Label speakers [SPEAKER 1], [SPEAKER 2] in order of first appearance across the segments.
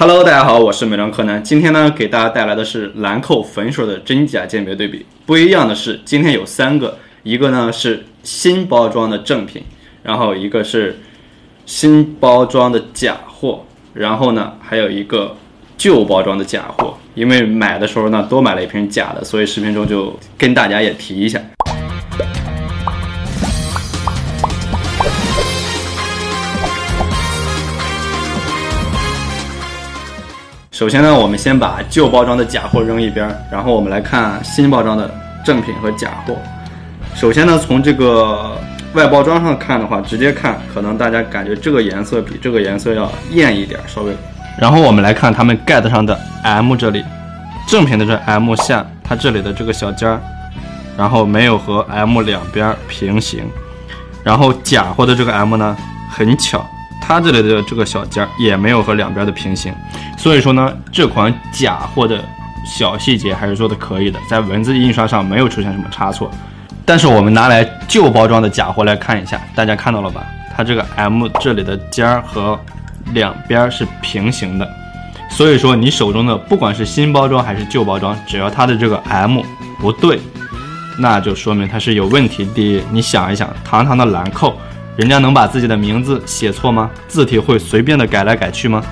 [SPEAKER 1] Hello，大家好，我是美妆柯南。今天呢，给大家带来的是兰蔻粉水的真假鉴别对比。不一样的是，今天有三个，一个呢是新包装的正品，然后一个是新包装的假货，然后呢还有一个旧包装的假货。因为买的时候呢多买了一瓶假的，所以视频中就跟大家也提一下。首先呢，我们先把旧包装的假货扔一边，然后我们来看新包装的正品和假货。首先呢，从这个外包装上看的话，直接看可能大家感觉这个颜色比这个颜色要艳一点，稍微。然后我们来看它们盖子上的 M 这里，正品的这 M 下，它这里的这个小尖儿，然后没有和 M 两边平行。然后假货的这个 M 呢，很巧。它这里的这个小尖也没有和两边的平行，所以说呢，这款假货的小细节还是做的可以的，在文字印刷上没有出现什么差错。但是我们拿来旧包装的假货来看一下，大家看到了吧？它这个 M 这里的尖儿和两边是平行的，所以说你手中的不管是新包装还是旧包装，只要它的这个 M 不对，那就说明它是有问题。的，你想一想，堂堂的兰蔻。人家能把自己的名字写错吗？字体会随便的改来改去吗？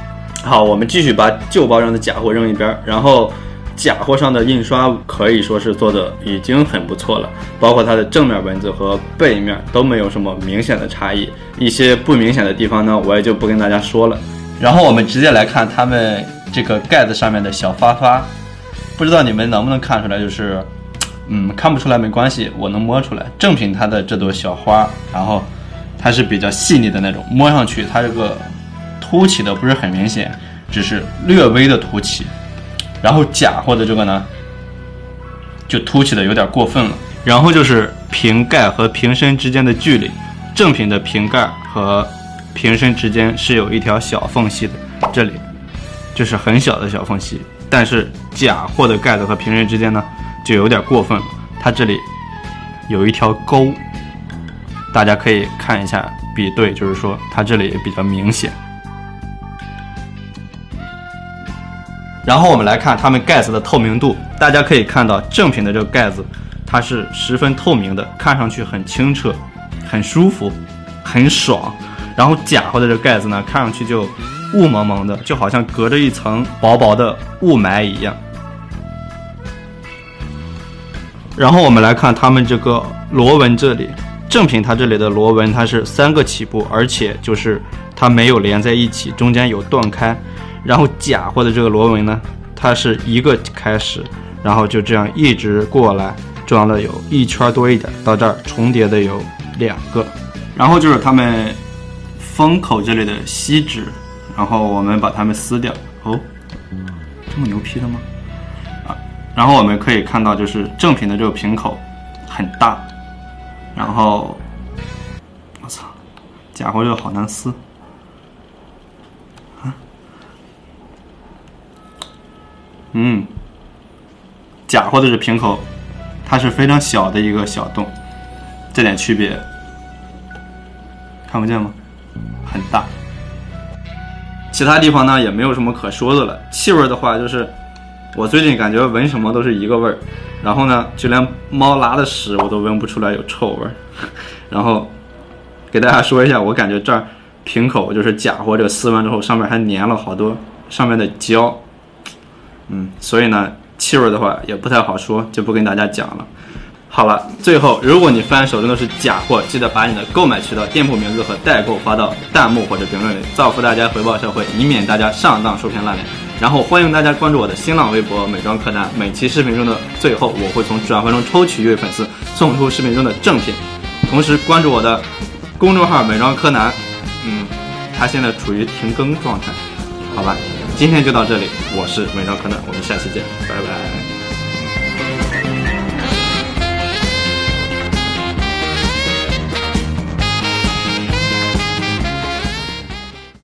[SPEAKER 1] 好，我们继续把旧包装的假货扔一边，然后假货上的印刷可以说是做的已经很不错了，包括它的正面文字和背面都没有什么明显的差异，一些不明显的地方呢，我也就不跟大家说了。然后我们直接来看他们这个盖子上面的小花花，不知道你们能不能看出来？就是，嗯，看不出来没关系，我能摸出来。正品它的这朵小花，然后。它是比较细腻的那种，摸上去它这个凸起的不是很明显，只是略微的凸起。然后假货的这个呢，就凸起的有点过分了。然后就是瓶盖和瓶身之间的距离，正品的瓶盖和瓶身之间是有一条小缝隙的，这里就是很小的小缝隙。但是假货的盖子和瓶身之间呢，就有点过分了，它这里有一条沟。大家可以看一下比对，就是说它这里也比较明显。然后我们来看它们盖子的透明度，大家可以看到正品的这个盖子，它是十分透明的，看上去很清澈、很舒服、很爽。然后假货的这个盖子呢，看上去就雾蒙蒙的，就好像隔着一层薄薄的雾霾一样。然后我们来看它们这个螺纹这里。正品它这里的螺纹它是三个起步，而且就是它没有连在一起，中间有断开。然后假货的这个螺纹呢，它是一个开始，然后就这样一直过来，装了有一圈多一点，到这儿重叠的有两个。然后就是它们封口这里的锡纸，然后我们把它们撕掉。哦，这么牛批的吗？啊，然后我们可以看到，就是正品的这个瓶口很大。然后，我操，假货这个好难撕啊！嗯，假货的这瓶口，它是非常小的一个小洞，这点区别看不见吗？很大。其他地方呢也没有什么可说的了。气味的话，就是我最近感觉闻什么都是一个味儿。然后呢，就连猫拉的屎我都闻不出来有臭味儿。然后给大家说一下，我感觉这儿瓶口就是假货，这个撕完之后上面还粘了好多上面的胶。嗯，所以呢，气味的话也不太好说，就不跟大家讲了。好了，最后如果你翻手中的是假货，记得把你的购买渠道、店铺名字和代购发到弹幕或者评论里，造福大家，回报社会，以免大家上当受骗烂脸。然后欢迎大家关注我的新浪微博“美妆柯南”，每期视频中的最后，我会从转发中抽取一位粉丝，送出视频中的赠品。同时关注我的公众号“美妆柯南”，嗯，他现在处于停更状态。好吧，今天就到这里，我是美妆柯南，我们下期见，拜拜。